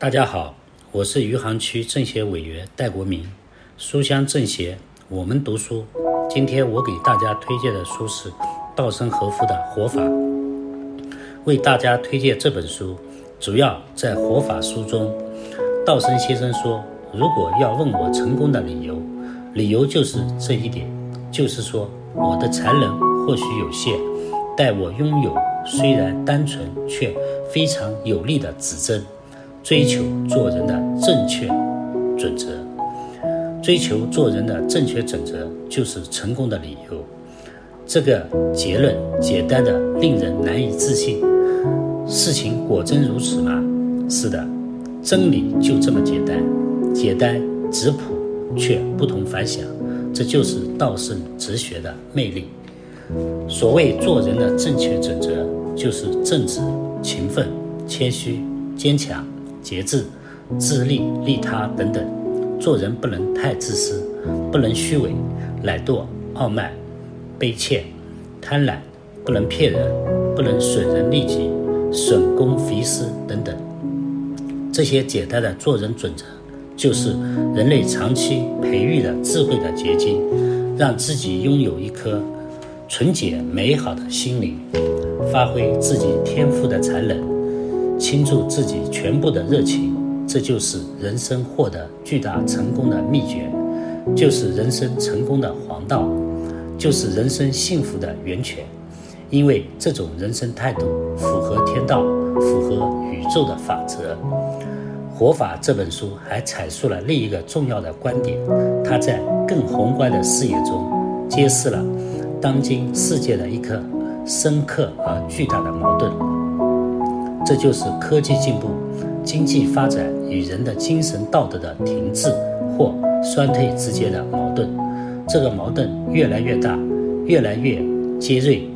大家好，我是余杭区政协委员戴国民，书香政协，我们读书。今天我给大家推荐的书是稻盛和夫的《活法》。为大家推荐这本书，主要在《活法》书中，稻盛先生说：“如果要问我成功的理由，理由就是这一点，就是说我的才能或许有限，但我拥有虽然单纯却非常有力的指针。”追求做人的正确准则，追求做人的正确准则就是成功的理由。这个结论简单的令人难以置信。事情果真如此吗？是的，真理就这么简单，简单质朴却不同凡响。这就是道圣哲学的魅力。所谓做人的正确准则，就是正直、勤奋、谦虚、坚强。节制、自利、利他等等，做人不能太自私，不能虚伪、懒惰、傲慢、卑怯、贪婪，不能骗人，不能损人利己、损公肥私等等。这些简单的做人准则，就是人类长期培育的智慧的结晶，让自己拥有一颗纯洁美好的心灵，发挥自己天赋的才能。倾注自己全部的热情，这就是人生获得巨大成功的秘诀，就是人生成功的黄道，就是人生幸福的源泉。因为这种人生态度符合天道，符合宇宙的法则。《活法》这本书还阐述了另一个重要的观点，它在更宏观的视野中揭示了当今世界的一颗深刻而巨大的矛盾。这就是科技进步、经济发展与人的精神道德的停滞或衰退之间的矛盾。这个矛盾越来越大，越来越尖锐。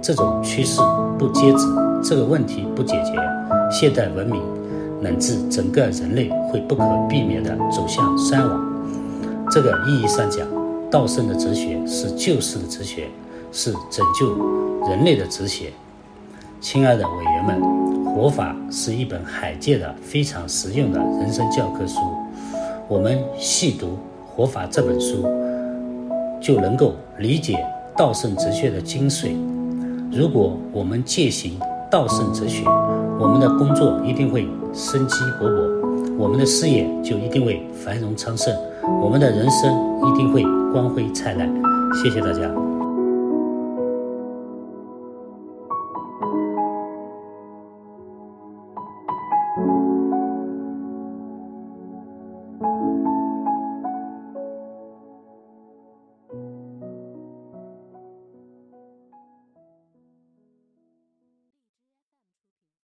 这种趋势不截止，这个问题不解决，现代文明乃至整个人类会不可避免地走向衰亡。这个意义上讲，道圣的哲学是救世的哲学，是拯救人类的哲学。亲爱的委员们。活法是一本罕见的、非常实用的人生教科书。我们细读《活法》这本书，就能够理解道圣哲学的精髓。如果我们践行道圣哲学，我们的工作一定会生机勃勃，我们的事业就一定会繁荣昌盛，我们的人生一定会光辉灿烂。谢谢大家。